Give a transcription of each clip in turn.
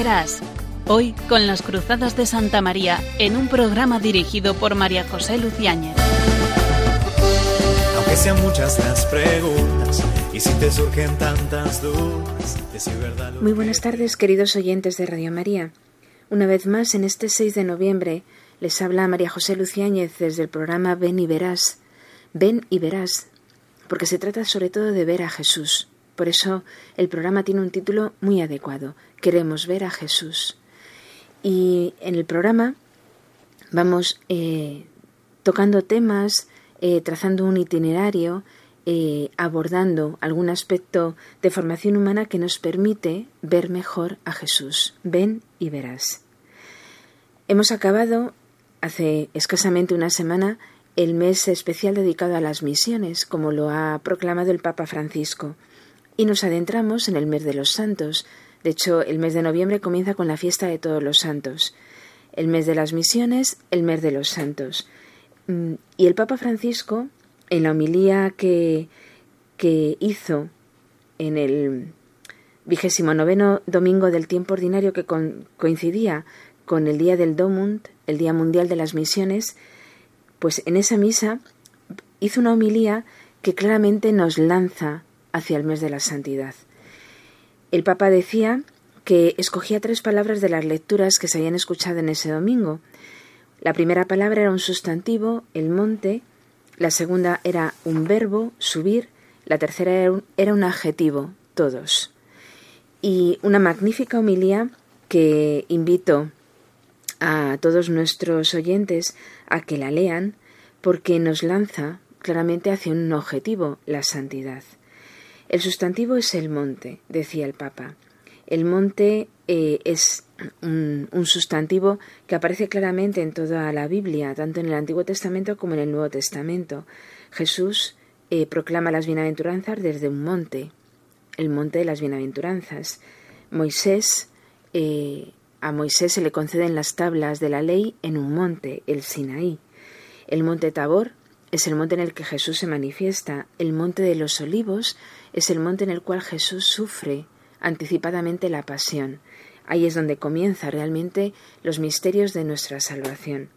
verás. Hoy con las Cruzadas de Santa María en un programa dirigido por María José Luciáñez. Aunque sean muchas las preguntas y si te surgen tantas dudas, decir verdad lo Muy buenas tardes, queridos oyentes de Radio María. Una vez más, en este 6 de noviembre, les habla María José Luciáñez desde el programa Ven y Verás. Ven y Verás, porque se trata sobre todo de ver a Jesús. Por eso el programa tiene un título muy adecuado. Queremos ver a Jesús. Y en el programa vamos eh, tocando temas, eh, trazando un itinerario, eh, abordando algún aspecto de formación humana que nos permite ver mejor a Jesús. Ven y verás. Hemos acabado hace escasamente una semana el mes especial dedicado a las misiones, como lo ha proclamado el Papa Francisco, y nos adentramos en el mes de los santos. De hecho, el mes de noviembre comienza con la fiesta de todos los santos. El mes de las misiones, el mes de los santos. Mm, Y el Papa Francisco, en la homilía que, que hizo en el vigésimo noveno domingo del tiempo ordinario que coincidía con el día del Domund, el Día Mundial de las Misiones, pues en esa misa hizo una homilía que claramente nos lanza hacia el mes de la santidad. El Papa decía que escogía tres palabras de las lecturas que se habían escuchado en ese domingo. La primera palabra era un sustantivo, el monte, la segunda era un verbo, subir, la tercera era un, adjetivo, todos. Y una magnífica homilía que invito a todos nuestros oyentes a que la lean porque nos lanza claramente hacia un objetivo, la santidad. El sustantivo es el monte, decía el Papa. El monte eh, es un, sustantivo que aparece claramente en toda la Biblia, tanto en el Antiguo Testamento como en el Nuevo Testamento. Jesús eh, proclama las bienaventuranzas desde un monte, el monte de las bienaventuranzas. Moisés, eh, a Moisés se le conceden las tablas de la ley en un monte, el Sinaí. El monte Tabor es el monte en el que Jesús se manifiesta. El monte de los olivos es el monte en el cual Jesús sufre anticipadamente la pasión. Ahí es donde comienza realmente los misterios de nuestra salvación.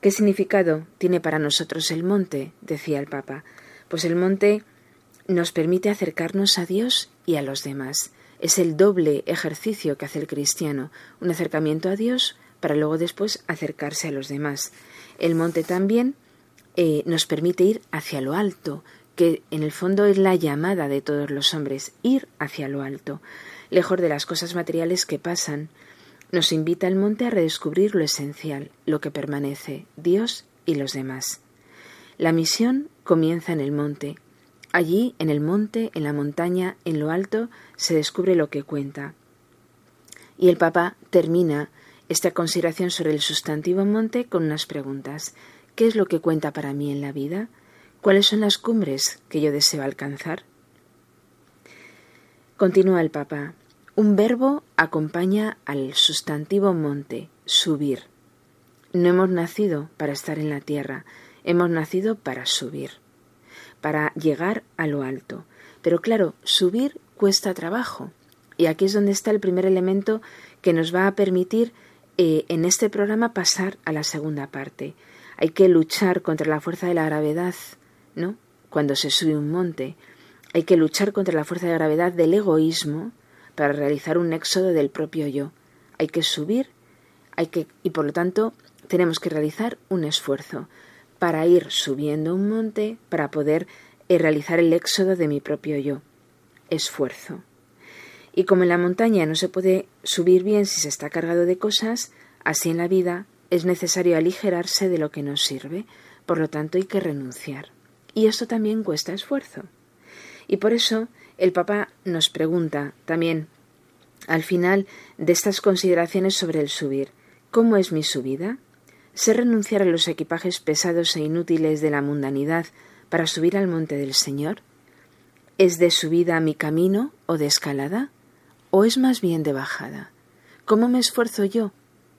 ¿Qué significado tiene para nosotros el monte? decía el Papa. Pues el monte nos permite acercarnos a Dios y a los demás. Es el doble ejercicio que hace el cristiano, un acercamiento a Dios para luego después acercarse a los demás. El monte también eh, nos permite ir hacia lo alto, que en el fondo es la llamada de todos los hombres, ir hacia lo alto, lejos de las cosas materiales que pasan. Nos invita el monte a redescubrir lo esencial, lo que permanece, Dios y los demás. La misión comienza en el monte. Allí, en el monte, en la montaña, en lo alto, se descubre lo que cuenta. Y el Papa termina esta consideración sobre el sustantivo monte con unas preguntas. ¿Qué es lo que cuenta para mí en la vida? ¿Cuáles son las cumbres que yo deseo alcanzar? Continúa el Papa. Un verbo acompaña al sustantivo monte, subir. No hemos nacido para estar en la tierra, hemos nacido para subir, para llegar a lo alto. Pero claro, subir cuesta trabajo. Y aquí es donde está el primer elemento que nos va a permitir eh, en este programa pasar a la segunda parte. Hay que luchar contra la fuerza de la gravedad, ¿no? Cuando se sube un monte. Hay que luchar contra la fuerza de gravedad del egoísmo para realizar un éxodo del propio yo. Hay que subir, hay que y por lo tanto tenemos que realizar un esfuerzo para ir subiendo un monte para poder eh, realizar el éxodo de mi propio yo. Esfuerzo. Y como en la montaña no se puede subir bien si se está cargado de cosas, así en la vida es necesario aligerarse de lo que nos sirve, por lo tanto hay que renunciar. Y esto también cuesta esfuerzo. Y por eso el Papa nos pregunta también al final de estas consideraciones sobre el subir, ¿cómo es mi subida? ¿Sé renunciar a los equipajes pesados e inútiles de la mundanidad para subir al monte del Señor? ¿Es de subida mi camino o de escalada? ¿O es más bien de bajada? ¿Cómo me esfuerzo yo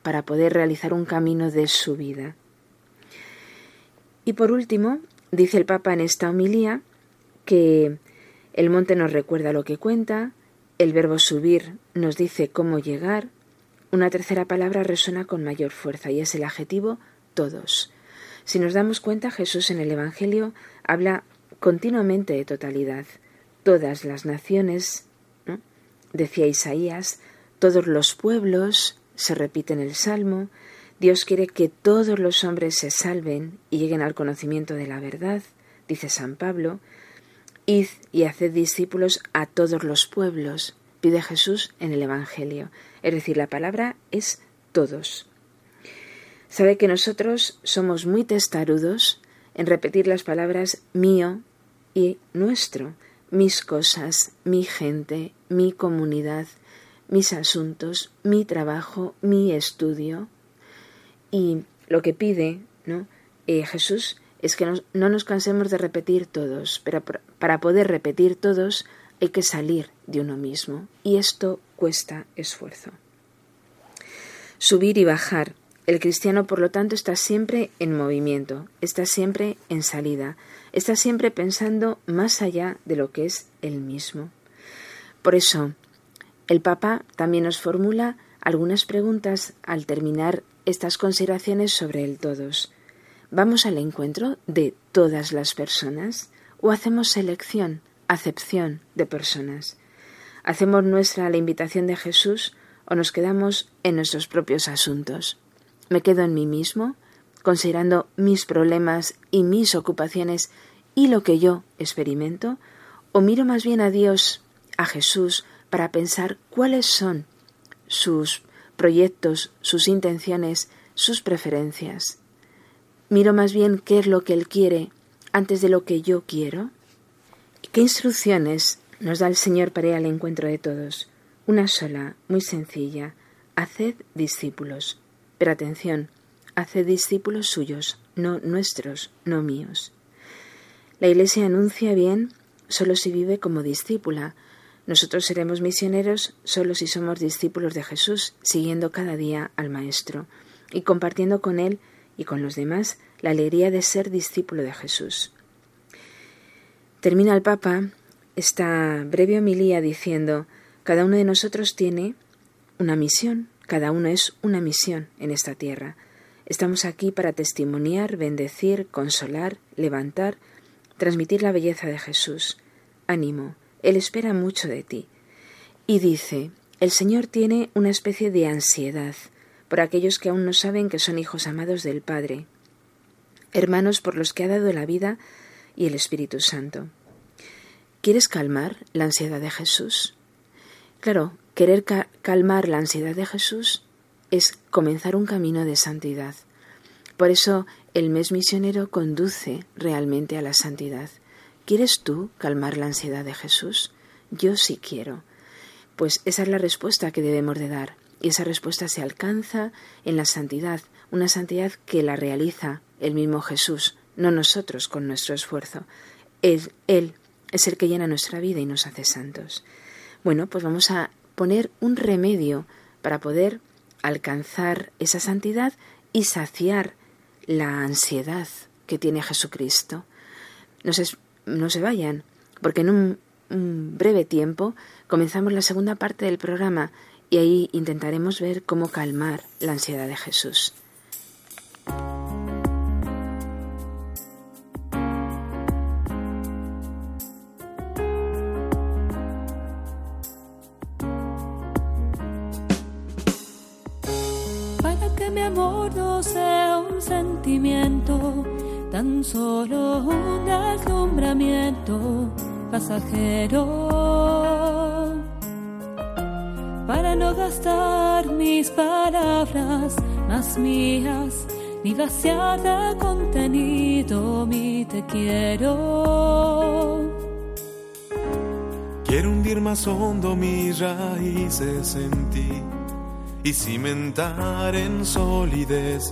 para poder realizar un camino de subida? Y por último, dice el Papa en esta homilía, que el monte nos recuerda lo que cuenta, el verbo subir nos dice cómo llegar, una tercera palabra resuena con mayor fuerza y es el adjetivo todos. Si nos damos cuenta, Jesús en el Evangelio habla continuamente de totalidad. Todas las naciones, decía Isaías, todos los pueblos, se repite en el Salmo, Dios quiere que todos los hombres se salven y lleguen al conocimiento de la verdad, dice San Pablo, id y haced discípulos a todos los pueblos, pide Jesús en el Evangelio. Es decir, la palabra es todos. Sabe que nosotros somos muy testarudos en repetir las palabras mío y nuestro, mis cosas, mi gente, mi comunidad, mis asuntos, mi trabajo, mi estudio. Y lo que pide ¿no? Eh, Jesús es que no nos cansemos de repetir todos, pero para poder repetir todos hay que salir de uno mismo y esto cuesta esfuerzo. Subir y bajar. El cristiano, por lo tanto, está siempre en movimiento, está siempre en salida, está siempre pensando más allá de lo que es él mismo. Por eso, el Papa también nos formula algunas preguntas al terminar estas consideraciones sobre el todos. ¿Vamos al encuentro de todas las personas o hacemos selección acepción de personas. ¿Hacemos nuestra la invitación de Jesús o nos quedamos en nuestros propios asuntos? ¿Me quedo en mí mismo, considerando mis problemas y mis ocupaciones y lo que yo experimento? ¿O miro más bien a Dios, a Jesús, para pensar cuáles son sus proyectos, sus intenciones, sus preferencias? ¿Miro más bien qué es lo que Él quiere antes de lo que yo quiero? ¿Qué instrucciones nos da el Señor para al encuentro de todos? Una sola, muy sencilla. Haced discípulos. Pero atención, haced discípulos suyos, no nuestros, no míos. La Iglesia anuncia bien solo si vive como discípula. Nosotros seremos misioneros solo si somos discípulos de Jesús, siguiendo cada día al Maestro y compartiendo con Él y con los demás la alegría de ser discípulo de Jesús. Termina el Papa esta breve homilía diciendo, cada uno de nosotros tiene una misión, cada uno es una misión en esta tierra. Estamos aquí para testimoniar, bendecir, consolar, levantar, transmitir la belleza de Jesús. Ánimo, Él espera mucho de ti. Y dice, el Señor tiene una especie de ansiedad por aquellos que aún no saben que son hijos amados del Padre, hermanos por los que ha dado la vida y el Espíritu Santo. ¿Quieres calmar la ansiedad de Jesús? Claro, querer calmar la ansiedad de Jesús es comenzar un camino de santidad. Por eso el mes misionero conduce realmente a la santidad. ¿Quieres tú calmar la ansiedad de Jesús? Yo sí quiero. Pues esa es la respuesta que debemos de dar. Y esa respuesta se alcanza en la santidad, una santidad que la realiza el mismo Jesús, no nosotros con nuestro esfuerzo. Él, él es el que llena nuestra vida y nos hace santos. Bueno, pues vamos a poner un remedio para poder alcanzar esa santidad y saciar la ansiedad que tiene Jesucristo. No se, no se vayan, porque en un, un breve tiempo comenzamos la segunda parte del programa y ahí intentaremos ver cómo calmar la ansiedad de Jesús. Tan solo un deslumbramiento pasajero. Para no gastar mis palabras más mías, ni vaciar de contenido mi te quiero. Quiero hundir más hondo mis raíces en ti y cimentar en solidez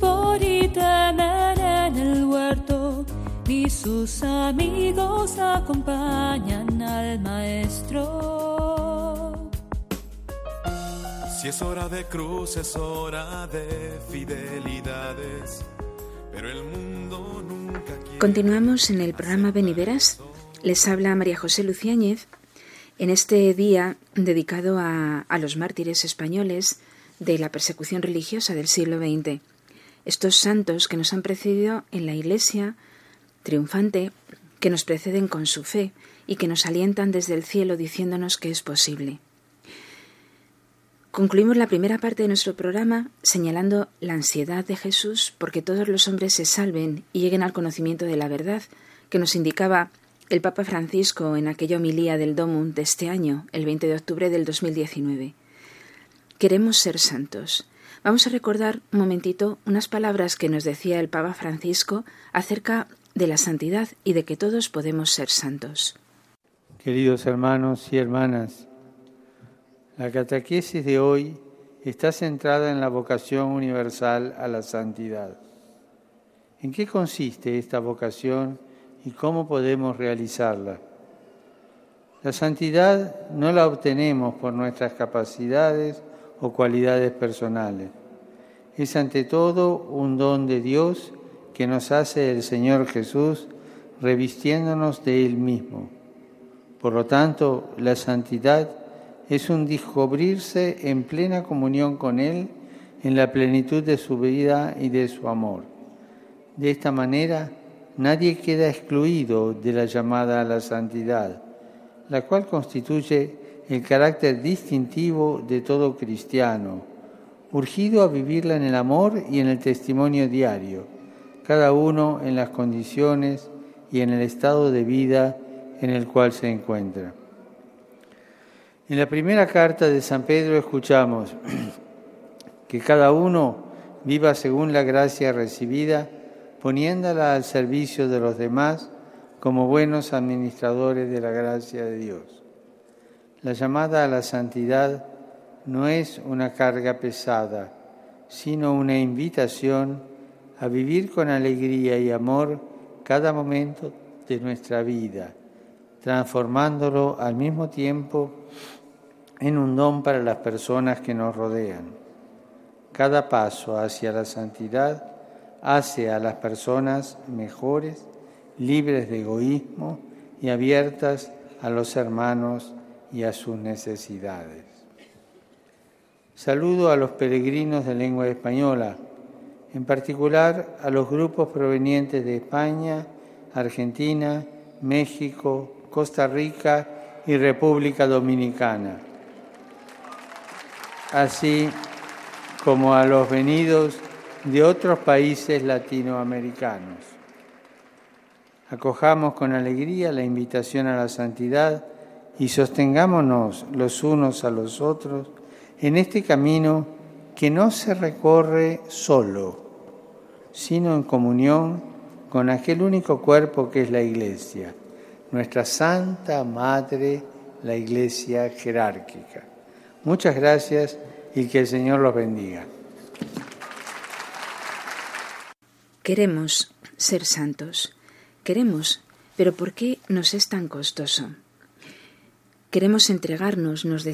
por y temer en el huerto, ni sus amigos acompañan al maestro. Si es hora de cruz, es hora de fidelidades, pero el mundo nunca quiere... Continuamos en el programa Beniveras. Les habla María José Luciáñez en este día dedicado a, a los mártires españoles de la persecución religiosa del siglo XX estos santos que nos han precedido en la Iglesia triunfante, que nos preceden con su fe y que nos alientan desde el cielo diciéndonos que es posible. Concluimos la primera parte de nuestro programa señalando la ansiedad de Jesús porque todos los hombres se salven y lleguen al conocimiento de la verdad, que nos indicaba el Papa Francisco en aquella homilía del Domum de este año, el 20 de octubre del 2019. Queremos ser santos. Vamos a recordar un momentito unas palabras que nos decía el Papa Francisco acerca de la santidad y de que todos podemos ser santos. Queridos hermanos y hermanas, la catequesis de hoy está centrada en la vocación universal a la santidad. ¿En qué consiste esta vocación y cómo podemos realizarla? La santidad no la obtenemos por nuestras capacidades, o cualidades personales. Es ante todo un don de Dios que nos hace el Señor Jesús revistiéndonos de Él mismo. Por lo tanto, la santidad es un descubrirse en plena comunión con Él en la plenitud de su vida y de su amor. De esta manera, nadie queda excluido de la llamada a la santidad, la cual constituye el carácter distintivo de todo cristiano, urgido a vivirla en el amor y en el testimonio diario, cada uno en las condiciones y en el estado de vida en el cual se encuentra. En la primera carta de San Pedro escuchamos que cada uno viva según la gracia recibida, poniéndola al servicio de los demás como buenos administradores de la gracia de Dios. La llamada a la santidad no es una carga pesada, sino una invitación a vivir con alegría y amor cada momento de nuestra vida, transformándolo al mismo tiempo en un don para las personas que nos rodean. Cada paso hacia la santidad hace a las personas mejores, libres de egoísmo y abiertas a los hermanos y a sus necesidades. Saludo a los peregrinos de lengua española, en particular a los grupos provenientes de España, Argentina, México, Costa Rica y República Dominicana, así como a los venidos de otros países latinoamericanos. Acojamos con alegría la invitación a la santidad y sostengámonos los unos a los otros en este camino que no se recorre solo, sino en comunión con aquel único cuerpo que es la Iglesia, nuestra Santa Madre, la Iglesia jerárquica. Muchas gracias y que el Señor los bendiga. Queremos ser santos, queremos, pero ¿por qué nos es tan costoso? Queremos entregarnos, nos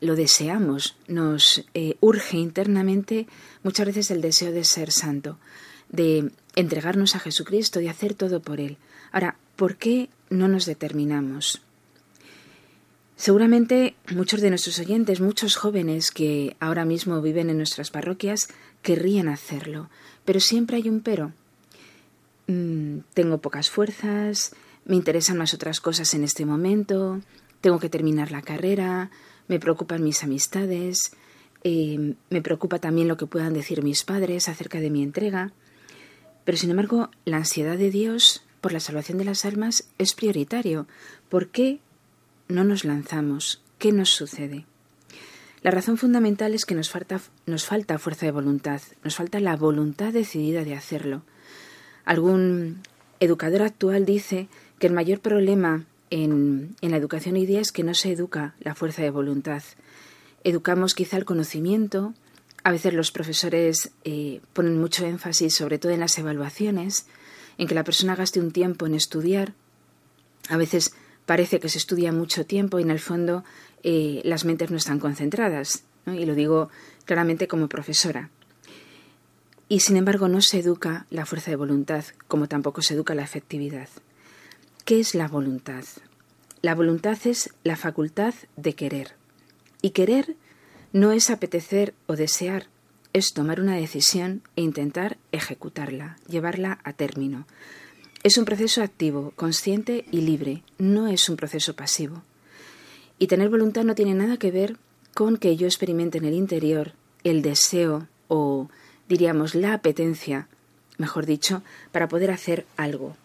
lo deseamos, nos eh, urge internamente muchas veces el deseo de ser santo, de entregarnos a Jesucristo, de hacer todo por Él. Ahora, ¿por qué no nos determinamos? Seguramente muchos de nuestros oyentes, muchos jóvenes que ahora mismo viven en nuestras parroquias, querrían hacerlo, pero siempre hay un pero. Mm, tengo pocas fuerzas, me interesan más otras cosas en este momento, tengo que terminar la carrera, me preocupan mis amistades, eh, me preocupa también lo que puedan decir mis padres acerca de mi entrega. Pero sin embargo, la ansiedad de Dios por la salvación de las almas es prioritario. ¿Por qué no nos lanzamos? ¿Qué nos sucede? La razón fundamental es que nos falta, nos falta fuerza de voluntad, nos falta la voluntad decidida de hacerlo. Algún educador actual dice que el mayor problema en, la educación hoy día es que no se educa la fuerza de voluntad. Educamos quizá el conocimiento, a veces los profesores eh, ponen mucho énfasis, sobre todo en las evaluaciones, en que la persona gaste un tiempo en estudiar. A veces parece que se estudia mucho tiempo y en el fondo eh, las mentes no están concentradas. Y lo digo claramente como profesora. Y sin embargo no se educa la fuerza de voluntad, como tampoco se educa la efectividad. ¿Qué es la voluntad? La voluntad es la facultad de querer. Y querer no es apetecer o desear, es tomar una decisión e intentar ejecutarla, llevarla a término. Es un proceso activo, consciente y libre, no es un proceso pasivo. Y tener voluntad no tiene nada que ver con que yo experimente en el interior el deseo o, diríamos, la apetencia, mejor dicho, para poder hacer algo,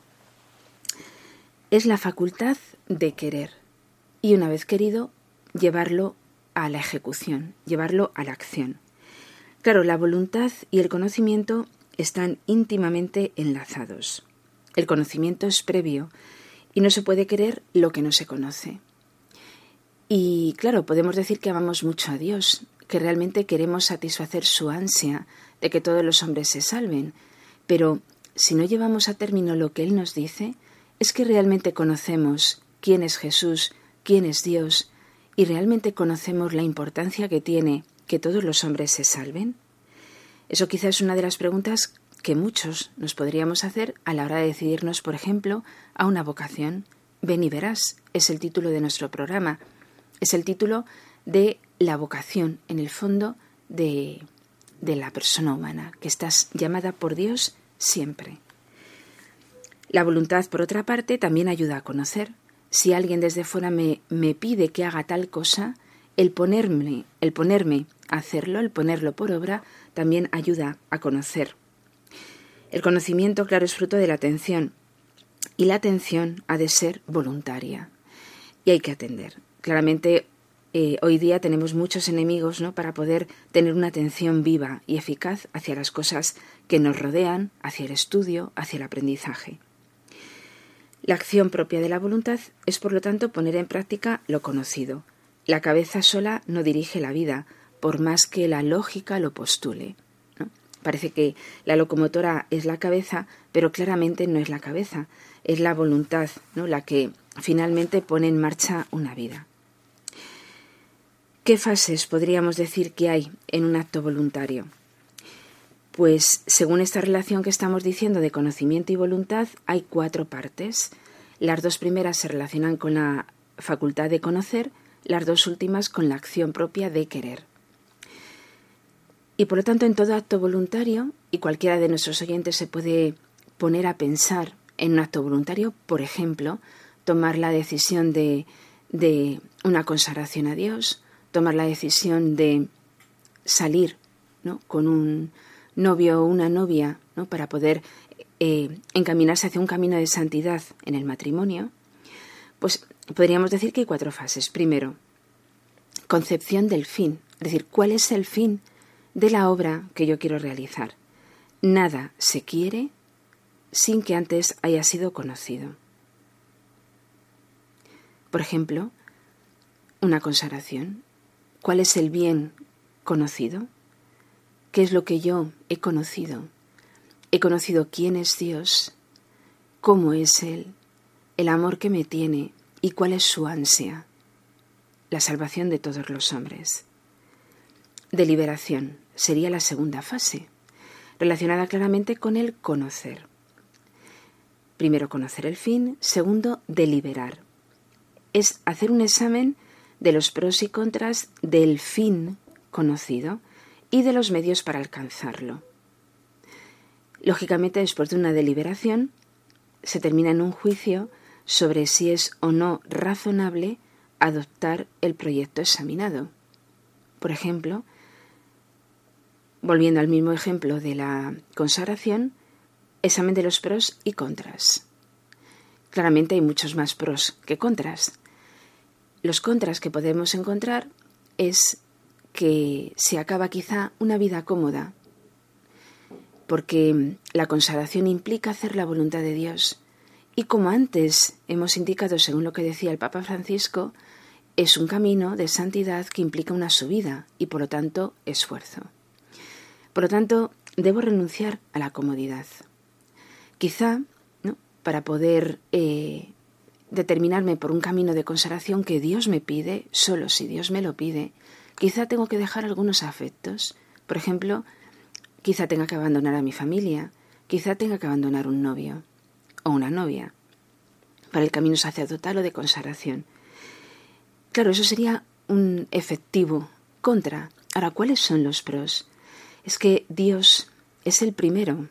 es la facultad de querer y una vez querido, llevarlo a la ejecución, llevarlo a la acción. Claro, la voluntad y el conocimiento están íntimamente enlazados. El conocimiento es previo y no se puede querer lo que no se conoce. Y claro, podemos decir que amamos mucho a Dios, que realmente queremos satisfacer su ansia de que todos los hombres se salven, pero si no llevamos a término lo que Él nos dice, ¿Es que realmente conocemos quién es Jesús, quién es Dios, y realmente conocemos la importancia que tiene que todos los hombres se salven? Eso quizás es una de las preguntas que muchos nos podríamos hacer a la hora de decidirnos, por ejemplo, a una vocación. Ven y verás, es el título de nuestro programa. Es el título de la vocación, en el fondo, de, de la persona humana, que estás llamada por Dios siempre. La voluntad, por otra parte, también ayuda a conocer. Si alguien desde fuera me, me pide que haga tal cosa, el ponerme, el ponerme a hacerlo, el ponerlo por obra, también ayuda a conocer. El conocimiento, claro, es fruto de la atención, y la atención ha de ser voluntaria. Y hay que atender. Claramente, eh, hoy día tenemos muchos enemigos ¿no? para poder tener una atención viva y eficaz hacia las cosas que nos rodean, hacia el estudio, hacia el aprendizaje. La acción propia de la voluntad es, por lo tanto, poner en práctica lo conocido. La cabeza sola no dirige la vida, por más que la lógica lo postule. Parece que la locomotora es la cabeza, pero claramente no es la cabeza, es la voluntad ¿no? la que finalmente pone en marcha una vida. ¿Qué fases podríamos decir que hay en un acto voluntario? Pues según esta relación que estamos diciendo de conocimiento y voluntad, hay cuatro partes. Las dos primeras se relacionan con la facultad de conocer, las dos últimas con la acción propia de querer. Y por lo tanto, en todo acto voluntario, y cualquiera de nuestros oyentes se puede poner a pensar en un acto voluntario, por ejemplo, tomar la decisión de, de una consagración a Dios, tomar la decisión de salir ¿no? con un novio o una novia ¿no? para poder eh, encaminarse hacia un camino de santidad en el matrimonio, pues podríamos decir que hay cuatro fases. Primero, concepción del fin, Es decir, ¿cuál es el fin de la obra que yo quiero realizar? Nada se quiere sin que antes haya sido conocido. Por ejemplo, una consagración. ¿Cuál es el bien conocido? ¿Qué es lo que yo he conocido? He conocido quién es Dios, cómo es Él, el amor que me tiene y cuál es su ansia, la salvación de todos los hombres. Deliberación sería la segunda fase, relacionada claramente con el conocer. Primero, conocer el fin. Segundo, deliberar. Es hacer un examen de los pros y contras del fin conocido y de los medios para alcanzarlo. Lógicamente, después de una deliberación, se termina en un juicio sobre si es o no razonable adoptar el proyecto examinado. Por ejemplo, volviendo al mismo ejemplo de la consagración, examen de los pros y contras. Claramente hay muchos más pros que contras. Los contras que podemos encontrar es que se acaba quizá una vida cómoda, porque la consagración implica hacer la voluntad de Dios. Y como antes hemos indicado, según lo que decía el Papa Francisco, es un camino de santidad que implica una subida y por lo tanto esfuerzo. Por lo tanto, debo renunciar a la comodidad. Quizá, ¿no? para poder eh, determinarme por un camino de consagración que Dios me pide, solo si Dios me lo pide, quizá tengo que dejar algunos afectos. Por ejemplo, quizá tenga que abandonar a mi familia, quizá tenga que abandonar un novio o una novia para el camino sacerdotal o de consagración. Claro, eso sería un efectivo contra. Ahora, ¿cuáles son los pros? Es que Dios es el primero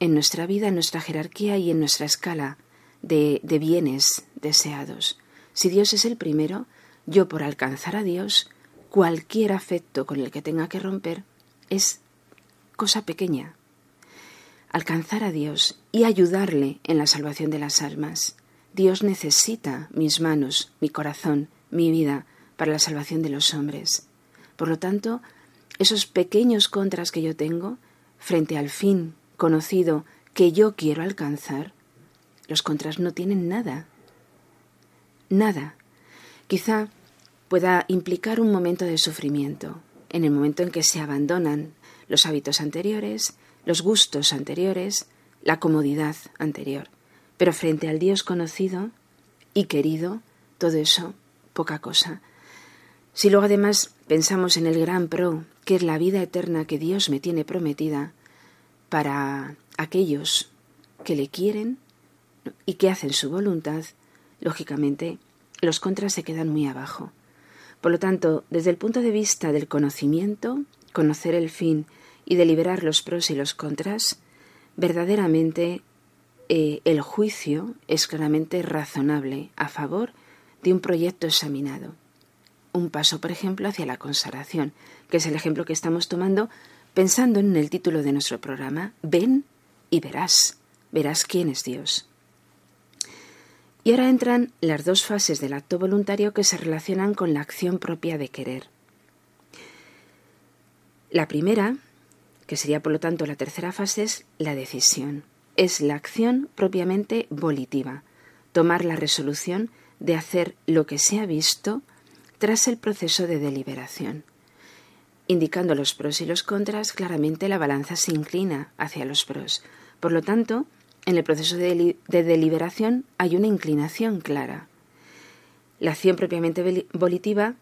en nuestra vida, en nuestra jerarquía y en nuestra escala de, de bienes deseados. Si Dios es el primero, yo por alcanzar a Dios, cualquier afecto con el que tenga que romper es cosa pequeña. Alcanzar a Dios y ayudarle en la salvación de las almas. Dios necesita mis manos, mi corazón, mi vida para la salvación de los hombres. Por lo tanto, esos pequeños contras que yo tengo frente al fin conocido que yo quiero alcanzar, los contras no tienen nada. Nada. Quizá pueda implicar un momento de sufrimiento, en el momento en que se abandonan los hábitos anteriores, los gustos anteriores, la comodidad anterior. Pero frente al Dios conocido y querido, todo eso, poca cosa. Si luego además pensamos en el gran pro, que es la vida eterna que Dios me tiene prometida, para aquellos que le quieren y que hacen su voluntad, lógicamente los contras se quedan muy abajo. Por lo tanto, desde el punto de vista del conocimiento, conocer el fin y deliberar los pros y los contras, verdaderamente eh, el juicio es claramente razonable a favor de un proyecto examinado. Un paso, por ejemplo, hacia la consagración, que es el ejemplo que estamos tomando pensando en el título de nuestro programa, ven y verás, verás quién es Dios. Y ahora entran las dos fases del acto voluntario que se relacionan con la acción propia de querer. La primera, que sería por lo tanto la tercera fase, es la decisión. Es la acción propiamente volitiva, tomar la resolución de hacer lo que se ha visto tras el proceso de deliberación. Indicando los pros y los contras, claramente la balanza se inclina hacia los pros. Por lo tanto, en el proceso de, deliberación hay una inclinación clara. La acción propiamente volitiva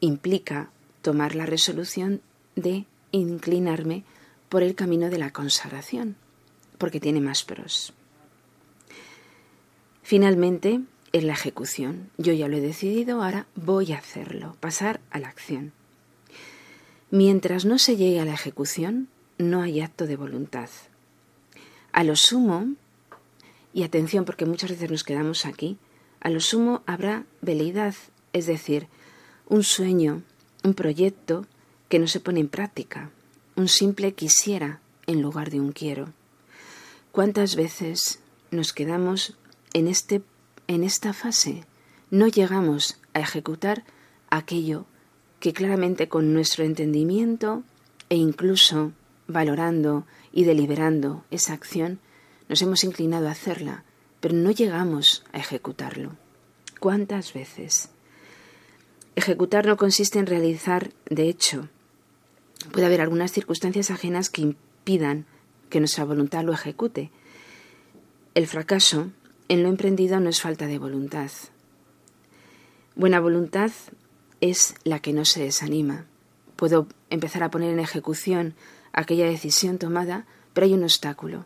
implica tomar la resolución de inclinarme por el camino de la consagración, porque tiene más pros. Finalmente, es la ejecución. Yo ya lo he decidido, ahora voy a hacerlo, pasar a la acción. Mientras no se llegue a la ejecución, no hay acto de voluntad. A lo sumo, y atención porque muchas veces nos quedamos aquí, a lo sumo habrá veleidad, es decir, un sueño, un proyecto que no se pone en práctica, un simple quisiera en lugar de un quiero. ¿Cuántas veces nos quedamos en, este, en esta fase? No llegamos a ejecutar aquello que claramente con nuestro entendimiento e incluso valorando y deliberando esa acción, nos hemos inclinado a hacerla, pero no llegamos a ejecutarlo. ¿Cuántas veces? Ejecutar no consiste en realizar de hecho. Puede haber algunas circunstancias ajenas que impidan que nuestra voluntad lo ejecute. El fracaso en lo emprendido no es falta de voluntad. Buena voluntad es la que no se desanima. Puedo empezar a poner en ejecución aquella decisión tomada, pero hay un obstáculo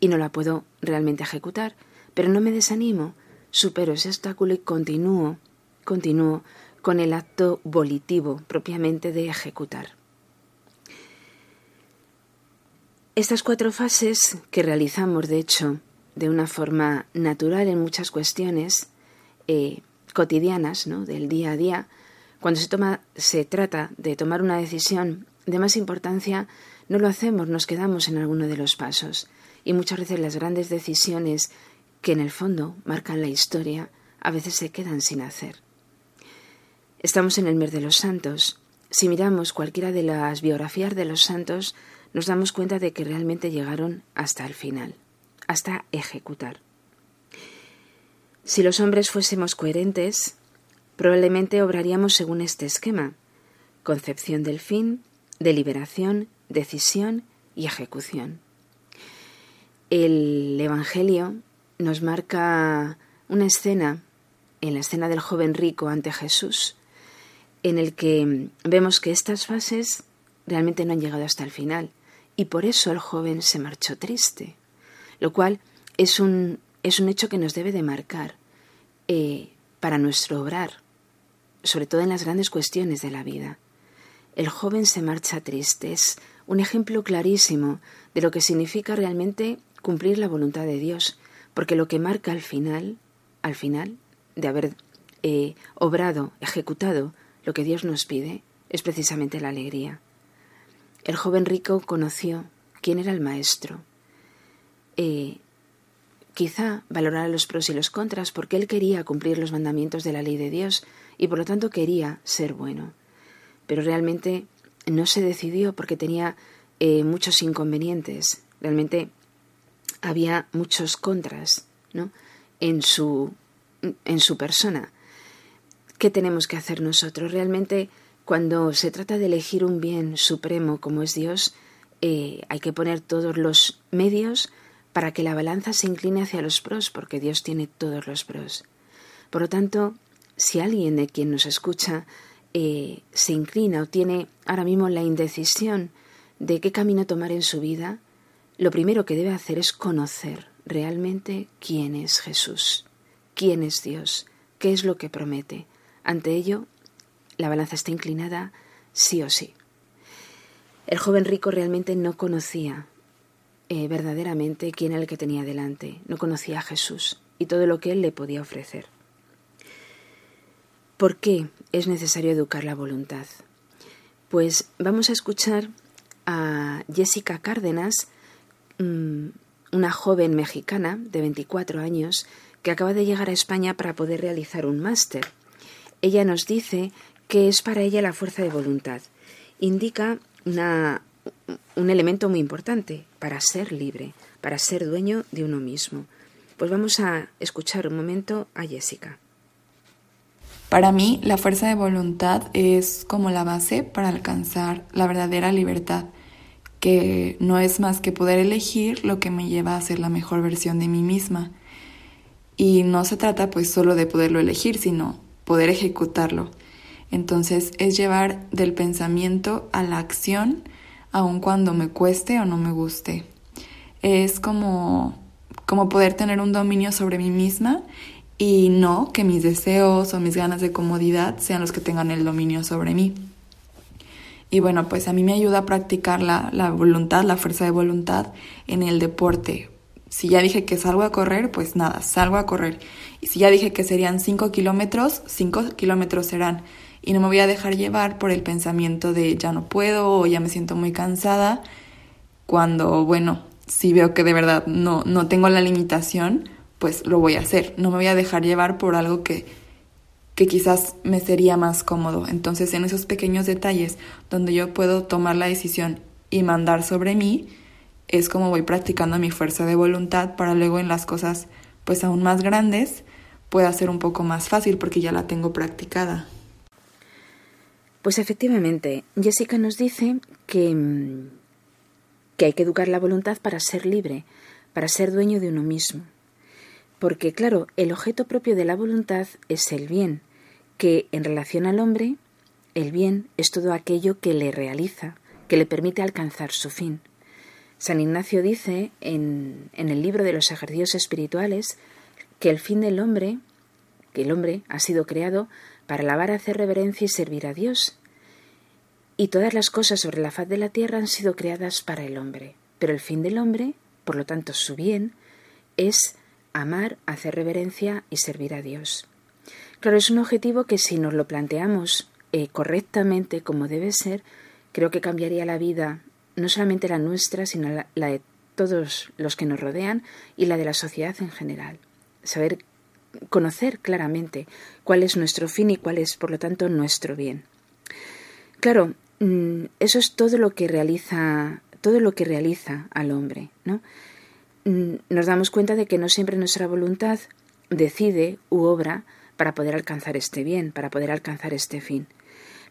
y no la puedo realmente ejecutar, pero no me desanimo, supero ese obstáculo y continúo, continúo con el acto volitivo propiamente de ejecutar. Estas cuatro fases que realizamos, de hecho, de una forma natural en muchas cuestiones eh, cotidianas, ¿no? del día a día, cuando se, toma, se trata de tomar una decisión de más importancia, no lo hacemos, nos quedamos en alguno de los pasos. Y muchas veces las grandes decisiones que en el fondo marcan la historia a veces se quedan sin hacer. Estamos en el mes de los santos. Si miramos cualquiera de las biografías de los santos, nos damos cuenta de que realmente llegaron hasta el final, hasta ejecutar. Si los hombres fuésemos coherentes, probablemente obraríamos según este esquema concepción del fin, deliberación, decisión y ejecución. El Evangelio nos marca una escena, en la escena del joven rico ante Jesús, en el que vemos que estas fases realmente no han llegado hasta el final y por eso el joven se marchó triste, lo cual es un, es un hecho que nos debe de marcar eh, para nuestro obrar, sobre todo en las grandes cuestiones de la vida. El joven se marcha triste, es un ejemplo clarísimo de lo que significa realmente cumplir la voluntad de Dios, porque lo que marca al final, al final de haber eh, obrado, ejecutado lo que Dios nos pide, es precisamente la alegría. El joven rico conoció quién era el maestro. Eh, quizá valorara los pros y los contras porque él quería cumplir los mandamientos de la ley de Dios y por lo tanto quería ser bueno pero realmente no se decidió porque tenía eh, muchos inconvenientes. Realmente había muchos contras ¿no? en, su, en su persona. ¿Qué tenemos que hacer nosotros? Realmente, cuando se trata de elegir un bien supremo como es Dios, eh, hay que poner todos los medios para que la balanza se incline hacia los pros, porque Dios tiene todos los pros. Por lo tanto, si alguien de quien nos escucha eh, se inclina o tiene ahora mismo la indecisión de qué camino tomar en su vida, lo primero que debe hacer es conocer realmente quién es Jesús, quién es Dios, qué es lo que promete. Ante ello, la balanza está inclinada sí o sí. El joven rico realmente no conocía eh, verdaderamente quién era el que tenía delante, no conocía a Jesús y todo lo que él le podía ofrecer. ¿Por qué es necesario educar la voluntad? Pues vamos a escuchar a Jessica Cárdenas, mm, una joven mexicana de 24 años que acaba de llegar a España para poder realizar un máster. Ella nos dice que es para ella la fuerza de voluntad. Indica un elemento muy importante para ser libre, para ser dueño de uno mismo. Pues vamos a escuchar un momento a Jessica. Para mí, la fuerza de voluntad es como la base para alcanzar la verdadera libertad, que no es más que poder elegir lo que me lleva a ser la mejor versión de mí misma. Y no se trata pues solo de poderlo elegir, sino poder ejecutarlo. Entonces es llevar del pensamiento a la acción, aun cuando me cueste o no me guste. Es como, como poder tener un dominio sobre mí misma y no que mis deseos o mis ganas de comodidad sean los que tengan el dominio sobre mí. Y bueno, pues a mí me ayuda a practicar la, la, voluntad, la fuerza de voluntad en el deporte. Si ya dije que salgo a correr, pues nada, salgo a correr. Y si ya dije que serían 5 kilómetros, 5 kilómetros serán. Y no me voy a dejar llevar por el pensamiento de ya no puedo o ya me siento muy cansada, cuando, bueno, si veo que de verdad no, no tengo la limitación, pues lo voy a hacer. No me voy a dejar llevar por algo que, que quizás me sería más cómodo. Entonces, en esos pequeños detalles donde yo puedo tomar la decisión y mandar sobre mí, es como voy practicando mi fuerza de voluntad para luego en las cosas pues aún más grandes pueda ser un poco más fácil porque ya la tengo practicada. Pues efectivamente, Jessica nos dice que, que hay que educar la voluntad para ser libre, para ser dueño de uno mismo. Porque, claro, el objeto propio de la voluntad es el bien, que en relación al hombre, el bien es todo aquello que le realiza, que le permite alcanzar su fin. San Ignacio dice en, en el libro de los ejercicios espirituales que el fin del hombre, que el hombre ha sido creado para alabar, hacer reverencia y servir a Dios. Y todas las cosas sobre la faz de la tierra han sido creadas para el hombre. Pero el fin del hombre, por lo tanto su bien, es amar, hacer reverencia y servir a Dios. Claro, es un objetivo que si nos lo planteamos eh, correctamente como debe ser, creo que cambiaría la vida, no solamente la nuestra, sino la, la de todos los que nos rodean y la de la sociedad en general. Saber conocer claramente cuál es nuestro fin y cuál es, por lo tanto, nuestro bien. Claro, mm, eso es todo lo que realiza, todo lo que realiza al hombre, ¿no? Mm, nos damos cuenta de que no siempre nuestra voluntad decide u obra para poder alcanzar este bien, para poder alcanzar este fin.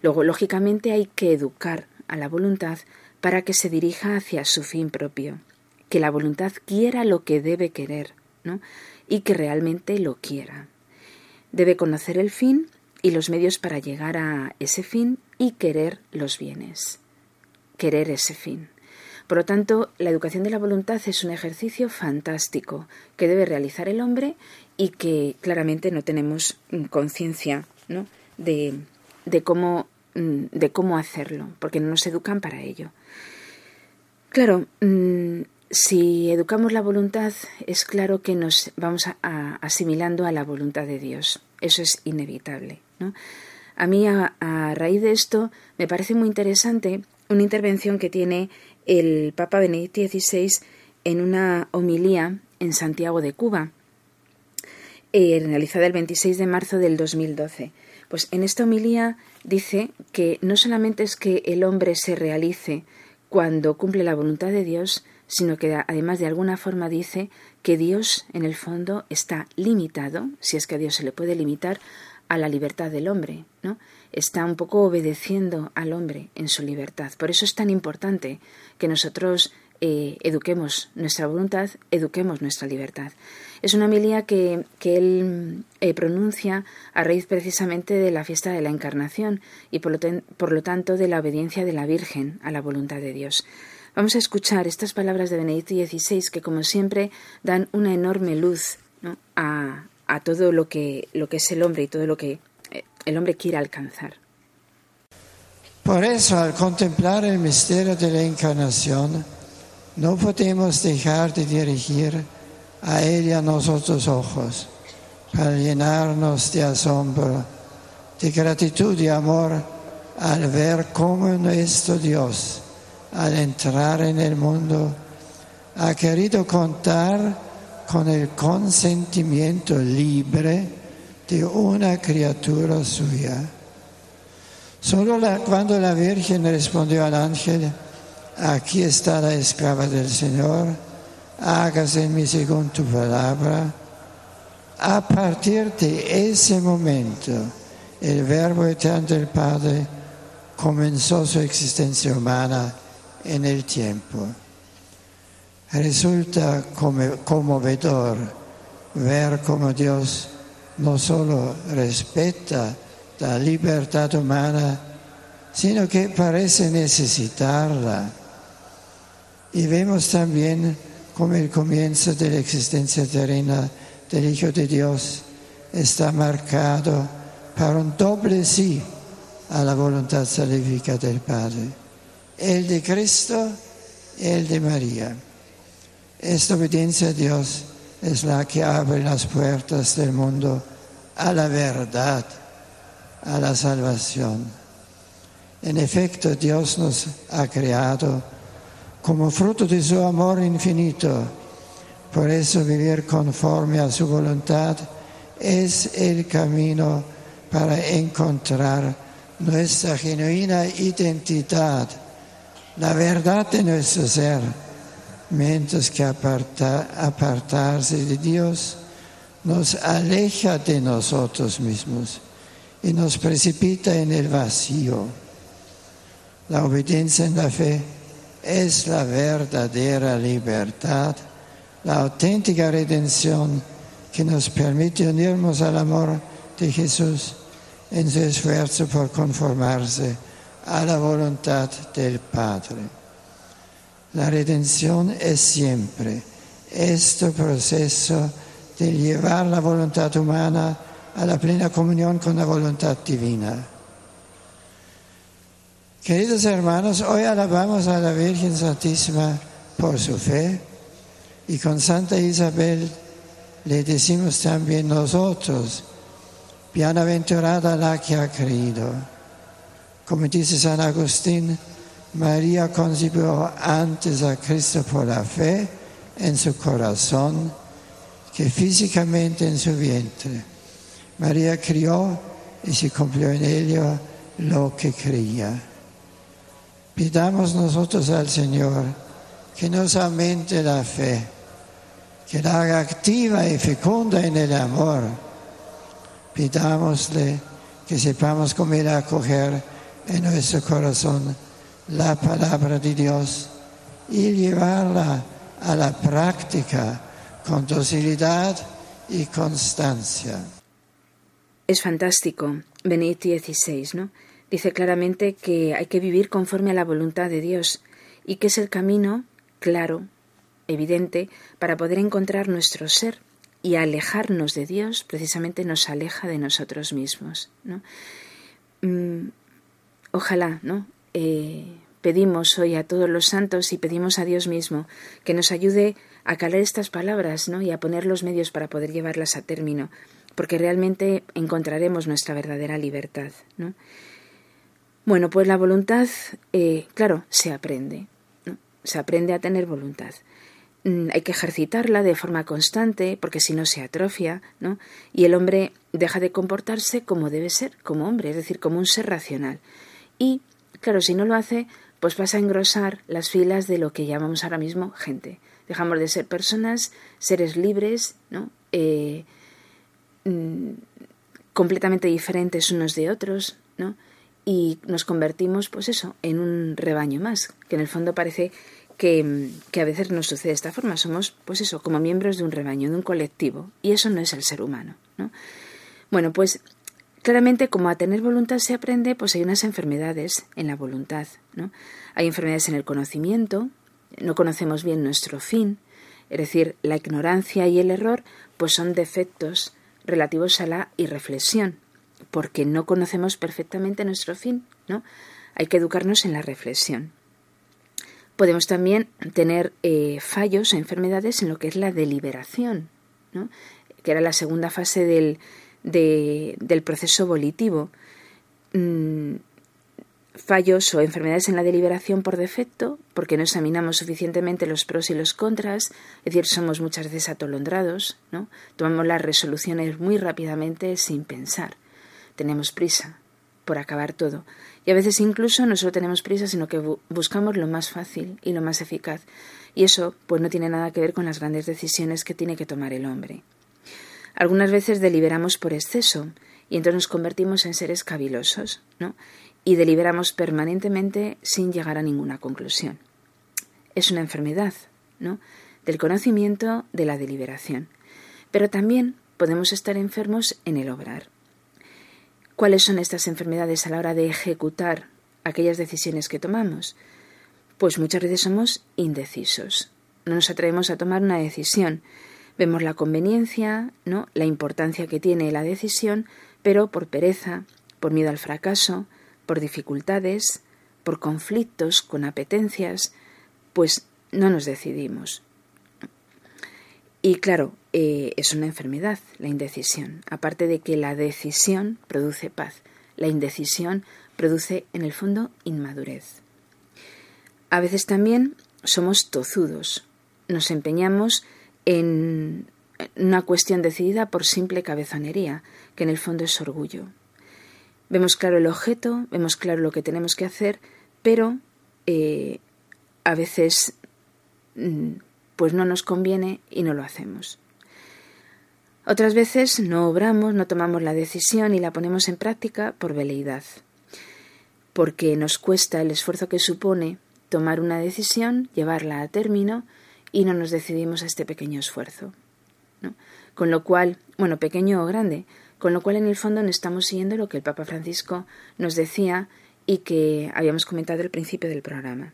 Luego, lógicamente, hay que educar a la voluntad para que se dirija hacia su fin propio, que la voluntad quiera lo que debe querer, ¿no? y que realmente lo quiera. Debe conocer el fin y los medios para llegar a ese fin y querer los bienes. Querer ese fin. Por lo tanto, la educación de la voluntad es un ejercicio fantástico que debe realizar el hombre y que claramente no tenemos mm, conciencia ¿no? de, de, cómo, mm, de cómo hacerlo, porque no nos educan para ello. Claro, mm, si educamos la voluntad, es claro que nos vamos asimilando a la voluntad de Dios. Eso es inevitable. A mí, a, raíz de esto, me parece muy interesante una intervención que tiene el Papa Benedicto XVI en una homilía en Santiago de Cuba, eh, realizada el 26 de marzo del 2012. Pues en esta homilía dice que no solamente es que el hombre se realice cuando cumple la voluntad de Dios, sino que además de alguna forma dice que Dios en el fondo está limitado, si es que a Dios se le puede limitar, a la libertad del hombre, ¿no? Está un poco obedeciendo al hombre en su libertad. Por eso es tan importante que nosotros eh, eduquemos nuestra voluntad, eduquemos nuestra libertad. Es una homilía que, que él eh, pronuncia a raíz precisamente de la fiesta de la Encarnación y por lo, por lo tanto de la obediencia de la Virgen a la voluntad de Dios. Vamos a escuchar estas palabras de Benedicto XVI que, como siempre, dan una enorme luz a, todo lo que, lo que es el hombre y todo lo que el hombre quiere alcanzar. Por eso, al contemplar el misterio de la encarnación, no podemos dejar de dirigir a ella nuestros ojos para llenarnos de asombro, de gratitud y amor al ver cómo nuestro Dios al entrar en el mundo, ha querido contar con el consentimiento libre de una criatura suya. Solo cuando la Virgen respondió al ángel, aquí está la esclava del Señor, hágase en mí según tu palabra, a partir de ese momento el Verbo eterno del Padre comenzó su existencia humana en el tiempo. Resulta conmovedor ver cómo Dios no solo respeta la libertad humana, sino que parece necesitarla. Y vemos también cómo el comienzo de la existencia terrena del Hijo de Dios está marcado por un doble sí a la voluntad salvífica del Padre el de Cristo y el de María. Esta obediencia a Dios es la que abre las puertas del mundo a la verdad, a la salvación. En efecto, Dios nos ha creado como fruto de su amor infinito. Por eso vivir conforme a su voluntad es el camino para encontrar nuestra genuina identidad, la verdad de nuestro ser, mientras que apartarse de Dios nos aleja de nosotros mismos y nos precipita en el vacío. La obediencia en la fe es la verdadera libertad, la auténtica redención que nos permite unirnos al amor de Jesús en su esfuerzo por conformarse a la voluntad del Padre. La redención es siempre este proceso de llevar la voluntad humana a la plena comunión con la voluntad divina. Queridos hermanos, hoy alabamos a la Virgen Santísima por su fe y con Santa Isabel le decimos también nosotros, bienaventurada la que ha creído. Como dice San Agustín, María concibió antes a Cristo por la fe en su corazón que físicamente en su vientre. María crió y se cumplió en ello lo que creía. Pidamos nosotros al Señor que nos aumente la fe que la haga activa y fecunda en el amor. Pidámosle que sepamos cómo ir a acoger en nuestro corazón la palabra de Dios y llevarla a la práctica con docilidad y constancia. Es fantástico. Benedicto XVI, ¿no? Dice claramente que hay que vivir conforme a la voluntad de Dios y que es el camino claro evidente para poder encontrar nuestro ser y alejarnos de Dios precisamente nos aleja de nosotros mismos. ¿no? Mm, ojalá, ¿no? Eh, pedimos hoy a todos los santos y pedimos a Dios mismo que nos ayude a calar estas palabras ¿no? y a poner los medios para poder llevarlas a término, porque realmente encontraremos nuestra verdadera libertad. ¿no? Bueno, pues la voluntad, eh, claro, se aprende. Se aprende a tener voluntad. Mm, hay que ejercitarla de forma constante, porque si no se atrofia, ¿no? Y el hombre deja de comportarse como debe ser, como hombre, es decir, como un ser racional. Y, claro, si no lo hace, pues pasa a engrosar las filas de lo que llamamos ahora mismo gente. Dejamos de ser personas, seres libres, ¿no? Eh, mm, completamente diferentes unos de otros, ¿no? Y nos convertimos, pues eso, en un rebaño más, que en el fondo parece que, a veces nos sucede de esta forma. Somos, pues eso, como miembros de un rebaño, de un colectivo, y eso no es el ser humano. ¿no? Bueno, pues claramente como a tener voluntad se aprende, pues hay unas enfermedades en la voluntad. ¿no? Hay enfermedades en el conocimiento, no conocemos bien nuestro fin, es decir, la ignorancia y el error, pues son defectos relativos a la irreflexión, porque no conocemos perfectamente nuestro fin, ¿no? Hay que educarnos en la reflexión. Podemos también tener eh, fallos o enfermedades en lo que es la deliberación, ¿no? que era la segunda fase del, del proceso volitivo. Mm, fallos o enfermedades en la deliberación por defecto, porque no examinamos suficientemente los pros y los contras, es decir, somos muchas veces atolondrados, ¿no? tomamos las resoluciones muy rápidamente sin pensar, tenemos prisa por acabar todo. Y a veces incluso no solo tenemos prisa, sino que buscamos lo más fácil y lo más eficaz. Y eso pues no tiene nada que ver con las grandes decisiones que tiene que tomar el hombre. Algunas veces deliberamos por exceso y entonces nos convertimos en seres cavilosos, ¿no? Y deliberamos permanentemente sin llegar a ninguna conclusión. Es una enfermedad, ¿no? Del conocimiento de la deliberación. Pero también podemos estar enfermos en el obrar. ¿Cuáles son estas enfermedades a la hora de ejecutar aquellas decisiones que tomamos? Pues muchas veces somos indecisos. No nos atrevemos a tomar una decisión. Vemos la conveniencia, ¿no? la importancia que tiene la decisión, pero por pereza, por miedo al fracaso, por dificultades, por conflictos con apetencias, pues no nos decidimos. Y claro, eh, es una enfermedad, la indecisión. Aparte de que la decisión produce paz, la indecisión produce, en el fondo, inmadurez. A veces también somos tozudos, nos empeñamos en una cuestión decidida por simple cabezonería, que en el fondo es orgullo. Vemos claro el objeto, vemos claro lo que tenemos que hacer, pero eh, a veces mm, pues no nos conviene y no lo hacemos. Otras veces no obramos, no tomamos la decisión y la ponemos en práctica por veleidad, porque nos cuesta el esfuerzo que supone tomar una decisión, llevarla a término y no nos decidimos a este pequeño esfuerzo. Con lo cual, bueno, pequeño o grande, con lo cual en el fondo no estamos siguiendo lo que el Papa Francisco nos decía y que habíamos comentado al principio del programa.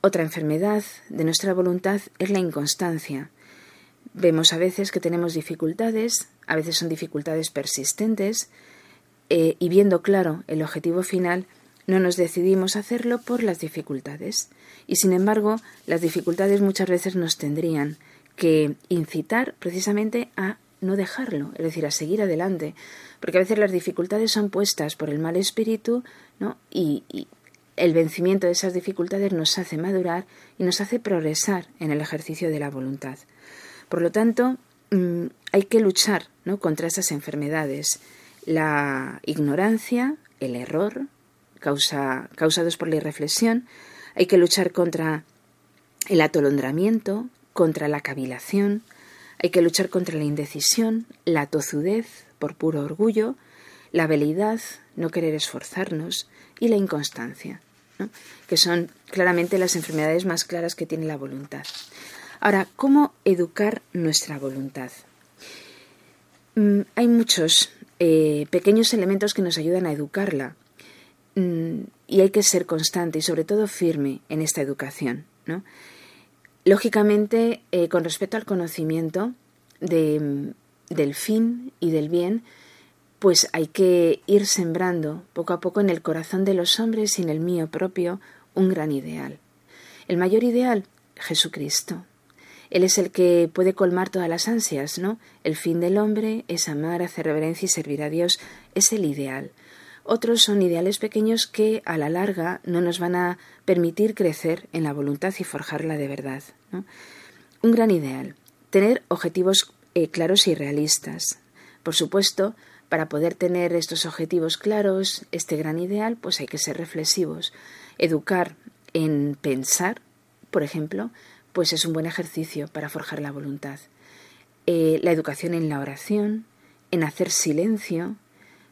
Otra enfermedad de nuestra voluntad es la inconstancia. Vemos a veces que tenemos dificultades, a veces son dificultades persistentes, eh, y viendo claro el objetivo final, no nos decidimos a hacerlo por las dificultades. Y sin embargo, las dificultades muchas veces nos tendrían que incitar precisamente a no dejarlo, es decir, a seguir adelante, porque a veces las dificultades son puestas por el mal espíritu, ¿no? Y, el vencimiento de esas dificultades nos hace madurar y nos hace progresar en el ejercicio de la voluntad. Por lo tanto, mm, hay que luchar ¿no? contra esas enfermedades. La ignorancia, el error, causa, causados por la irreflexión, hay que luchar contra el atolondramiento, contra la cavilación, hay que luchar contra la indecisión, la tozudez por puro orgullo, la veleidad, no querer esforzarnos y la inconstancia, que son claramente las enfermedades más claras que tiene la voluntad. Ahora, ¿cómo educar nuestra voluntad? Mm, hay muchos eh, pequeños elementos que nos ayudan a educarla y hay que ser constante y sobre todo firme en esta educación. ¿no? Lógicamente, eh, con respecto al conocimiento del fin y del bien, pues hay que ir sembrando poco a poco en el corazón de los hombres y en el mío propio un gran ideal. El mayor ideal, Jesucristo. Él es el que puede colmar todas las ansias, ¿no? El fin del hombre es amar, hacer reverencia y servir a Dios. Es el ideal. Otros son ideales pequeños que a la larga no nos van a permitir crecer en la voluntad y forjarla de verdad. Un gran ideal. Tener objetivos eh, claros y realistas. Por supuesto, para poder tener estos objetivos claros, este gran ideal, pues hay que ser reflexivos. Educar en pensar, por ejemplo, pues es un buen ejercicio para forjar la voluntad. Eh, la educación en la oración, en hacer silencio,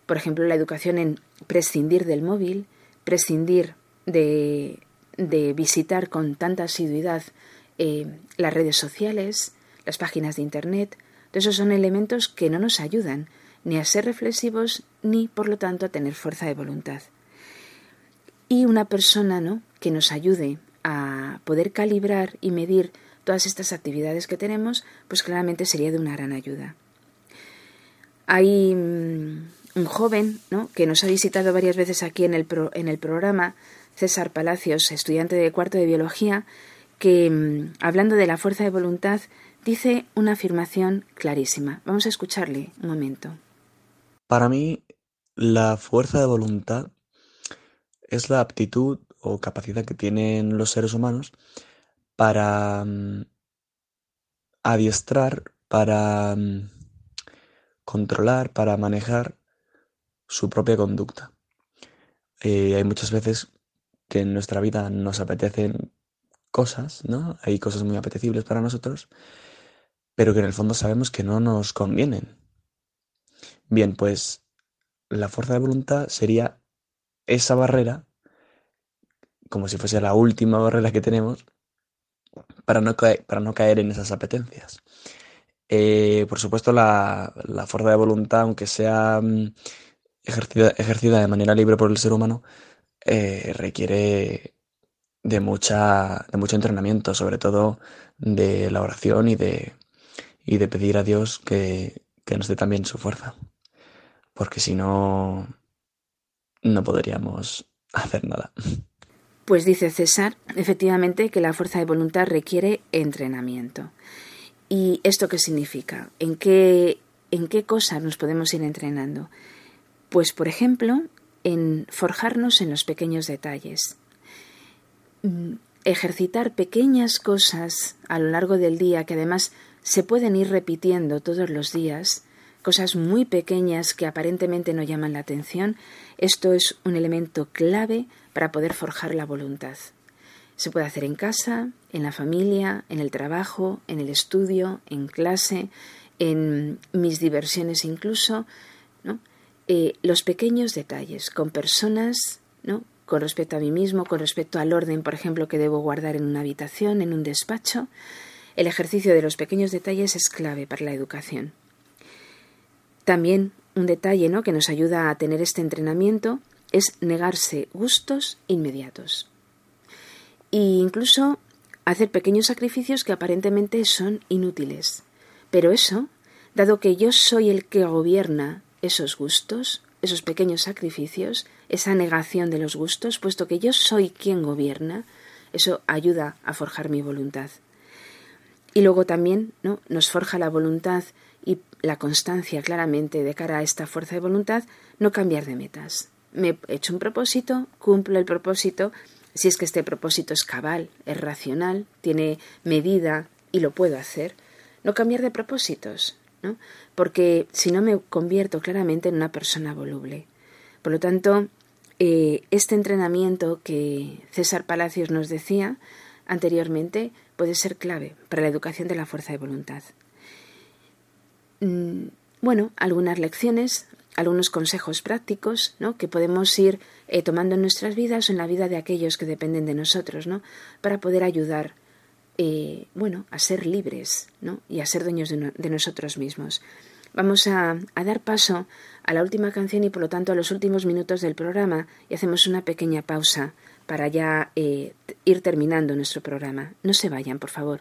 por ejemplo, la educación en prescindir del móvil, prescindir de, de visitar con tanta asiduidad eh, las redes sociales, las páginas de Internet. esos son elementos que no nos ayudan ni a ser reflexivos ni, por lo tanto, a tener fuerza de voluntad. Y una persona ¿no? que nos ayude a poder calibrar y medir todas estas actividades que tenemos, pues claramente sería de una gran ayuda. Hay mm, un joven ¿no? que nos ha visitado varias veces aquí en el, en el programa, César Palacios, estudiante de cuarto de biología, que, mm, hablando de la fuerza de voluntad, dice una afirmación clarísima. Vamos a escucharle un momento. Para mí, la fuerza de voluntad es la aptitud o capacidad que tienen los seres humanos para mm, adiestrar, para mm, controlar, para manejar su propia conducta. Eh, hay muchas veces que en nuestra vida nos apetecen cosas, ¿no? Hay cosas muy apetecibles para nosotros, pero que en el fondo sabemos que no nos convienen. Bien, pues la fuerza de voluntad sería esa barrera, como si fuese la última barrera que tenemos, para no caer, para no caer en esas apetencias. Eh, por supuesto, la, la, fuerza de voluntad, aunque sea mm, ejercida, de manera libre por el ser humano, eh, requiere de, mucha, de mucho entrenamiento, sobre todo de la oración y de, y de pedir a Dios que, que nos dé también su fuerza. Porque si no, no podríamos hacer nada. Pues dice César, efectivamente, que la fuerza de voluntad requiere entrenamiento. ¿Y esto qué significa? ¿En qué, en qué cosas nos podemos ir entrenando? Pues, por ejemplo, en forjarnos en los pequeños detalles. Mm, ejercitar pequeñas cosas a lo largo del día que además se pueden ir repitiendo todos los días, cosas muy pequeñas que aparentemente no llaman la atención, esto es un elemento clave para poder forjar la voluntad. Se puede hacer en casa, en la familia, en el trabajo, en el estudio, en clase, en mis diversiones incluso, ¿no? Eh, los pequeños detalles con personas, ¿no? con respecto a mí mismo, con respecto al orden, por ejemplo, que debo guardar en una habitación, en un despacho, el ejercicio de los pequeños detalles es clave para la educación. También un detalle ¿no? que nos ayuda a tener este entrenamiento es negarse gustos inmediatos. E incluso hacer pequeños sacrificios que aparentemente son inútiles. Pero eso, dado que yo soy el que gobierna esos gustos, esos pequeños sacrificios, esa negación de los gustos, puesto que yo soy quien gobierna, eso ayuda a forjar mi voluntad. Y luego también ¿no? nos forja la voluntad y la constancia claramente de cara a esta fuerza de voluntad, no cambiar de metas. Me he hecho un propósito, cumplo el propósito, si es que este propósito es cabal, es racional, tiene medida y lo puedo hacer. No cambiar de propósitos, porque si no me convierto claramente en una persona voluble. Por lo tanto, eh, este entrenamiento que César Palacios nos decía anteriormente puede ser clave para la educación de la fuerza de voluntad. Mm, bueno, algunas lecciones, algunos consejos prácticos ¿no? que podemos ir eh, tomando en nuestras vidas o en la vida de aquellos que dependen de nosotros, ¿no? para poder ayudar eh, bueno, a ser libres ¿no? y a ser dueños de, nosotros mismos. Vamos a, dar paso a la última canción y por lo tanto a los últimos minutos del programa y hacemos una pequeña pausa para ya eh, ir terminando nuestro programa. No se vayan, por favor.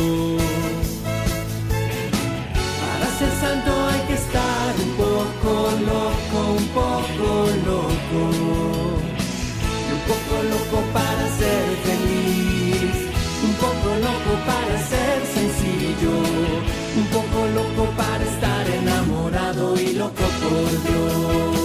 Un poco loco. Un poco loco para ser feliz. Un poco loco para ser sencillo. Un poco loco para estar enamorado y loco por Dios.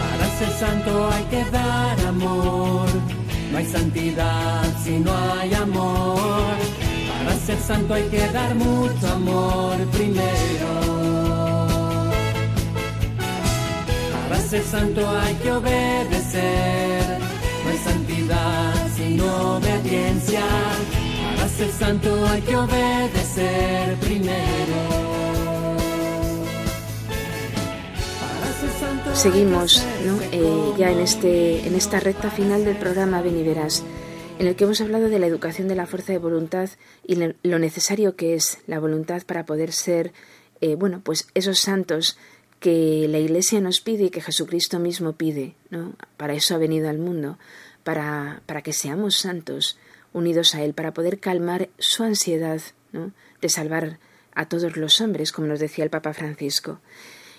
Para ser santo hay que dar amor. No hay santidad si no hay amor. Para ser santo hay que dar mucho amor primero. Para ser santo hay que obedecer. No hay santidad sino obediencia. Para ser santo hay que obedecer primero. Seguimos ¿no? eh, ya en, este, en esta recta final del programa Ven en el que hemos hablado de la educación de la fuerza de voluntad y lo necesario que es la voluntad para poder ser, eh, bueno, pues esos santos que la Iglesia nos pide y que Jesucristo mismo pide, ¿no? Para eso ha venido al mundo, para, para que seamos santos, unidos a Él, para poder calmar su ansiedad, ¿no? De salvar a todos los hombres, como nos decía el Papa Francisco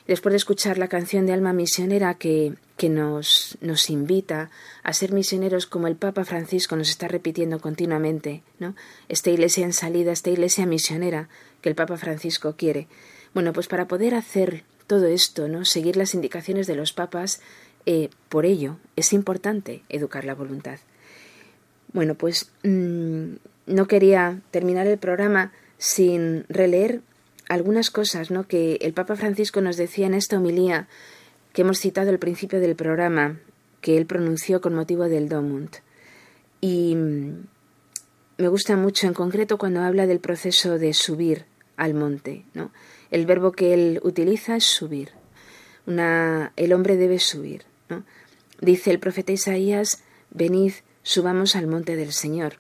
después de escuchar la canción de Alma Misionera que, que nos, nos invita a ser misioneros como el Papa Francisco nos está repitiendo continuamente, ¿no? Esta iglesia en salida, esta iglesia misionera que el Papa Francisco quiere. Bueno, pues para poder hacer todo esto, ¿no? Seguir las indicaciones de los papas, eh, por ello es importante educar la voluntad. Bueno, pues mmm, no quería terminar el programa sin releer algunas cosas ¿no? que el Papa Francisco nos decía en esta homilía que hemos citado al principio del programa, que él pronunció con motivo del Domund. Y mm, me gusta mucho en concreto cuando habla del proceso de subir al monte. ¿no? El verbo que él utiliza es subir. El hombre debe subir. Dice el profeta Isaías, venid, subamos al monte del Señor.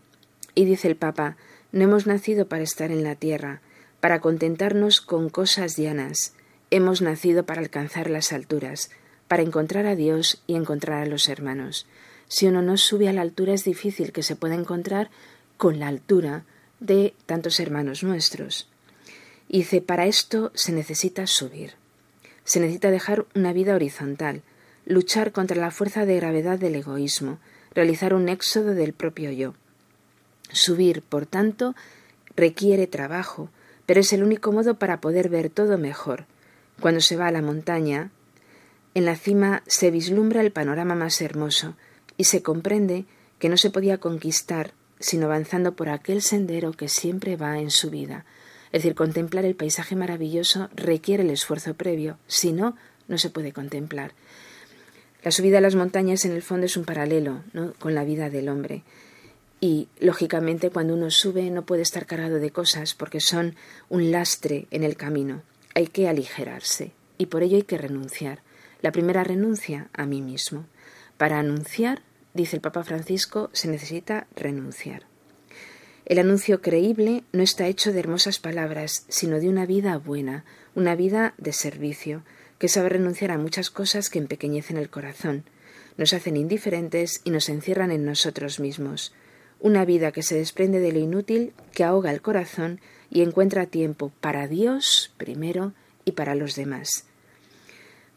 Y dice el Papa, no hemos nacido para estar en la tierra, para contentarnos con cosas llanas. Hemos nacido para alcanzar las alturas, para encontrar a Dios y encontrar a los hermanos. Si uno no sube a la altura es difícil que se pueda encontrar con la altura de tantos hermanos nuestros. Y dice, para esto se necesita subir. Se necesita dejar una vida horizontal, luchar contra la fuerza de gravedad del egoísmo, realizar un éxodo del propio yo. Subir, por tanto, requiere trabajo, pero es el único modo para poder ver todo mejor. Cuando se va a la montaña, en la cima se vislumbra el panorama más hermoso y se comprende que no se podía conquistar sino avanzando por aquel sendero que siempre va en su vida. Es decir, contemplar el paisaje maravilloso requiere el esfuerzo previo, si no, no se puede contemplar. La subida a las montañas en el fondo es un paralelo con la vida del hombre. Y, lógicamente, cuando uno sube no puede estar cargado de cosas porque son un lastre en el camino. Hay que aligerarse y por ello hay que renunciar. La primera renuncia a mí mismo. Para anunciar, dice el Papa Francisco, se necesita renunciar. El anuncio creíble no está hecho de hermosas palabras, sino de una vida buena, una vida de servicio, que sabe renunciar a muchas cosas que empequeñecen el corazón, nos hacen indiferentes y nos encierran en nosotros mismos una vida que se desprende de lo inútil, que ahoga el corazón y encuentra tiempo para Dios primero y para los demás.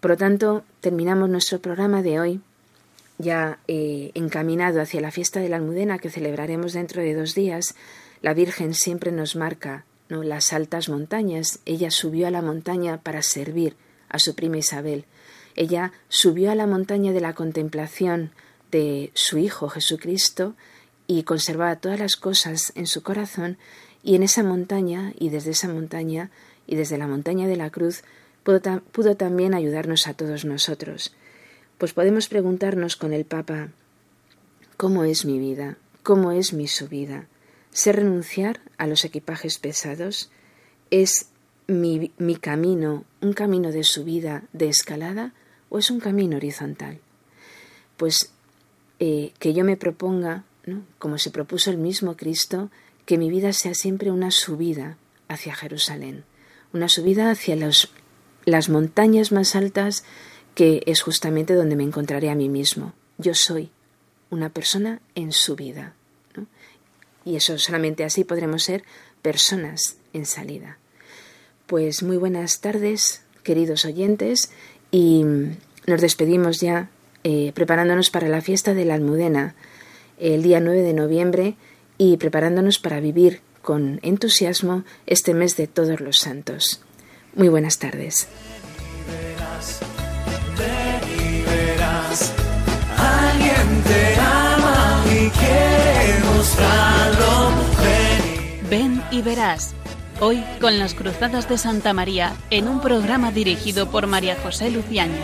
Por lo tanto, terminamos nuestro programa de hoy, ya eh, encaminado hacia la fiesta de la Almudena que celebraremos dentro de dos días. La Virgen siempre nos marca ¿no? las altas montañas. Ella subió a la montaña para servir a su prima Isabel. Ella subió a la montaña de la contemplación de su Hijo Jesucristo y conservaba todas las cosas en su corazón y en esa montaña y desde esa montaña y desde la montaña de la cruz pudo, también ayudarnos a todos nosotros. Pues podemos preguntarnos con el Papa ¿Cómo es mi vida? ¿Cómo es mi subida? ¿Sé renunciar a los equipajes pesados? ¿Es mi, mi, camino un camino de subida, de escalada, o es un camino horizontal? Pues eh, que yo me proponga como se propuso el mismo Cristo, que mi vida sea siempre una subida hacia Jerusalén, una subida hacia las montañas más altas que es justamente donde me encontraré a mí mismo. Yo soy una persona en su vida. Y eso solamente así podremos ser personas en salida. Pues muy buenas tardes, queridos oyentes, y nos despedimos ya eh, preparándonos para la fiesta de la Almudena el día 9 de noviembre y preparándonos para vivir con entusiasmo este mes de todos los santos. Muy buenas tardes. Ven y verás. Hoy con las Cruzadas de Santa María en un programa dirigido por María José Luciano.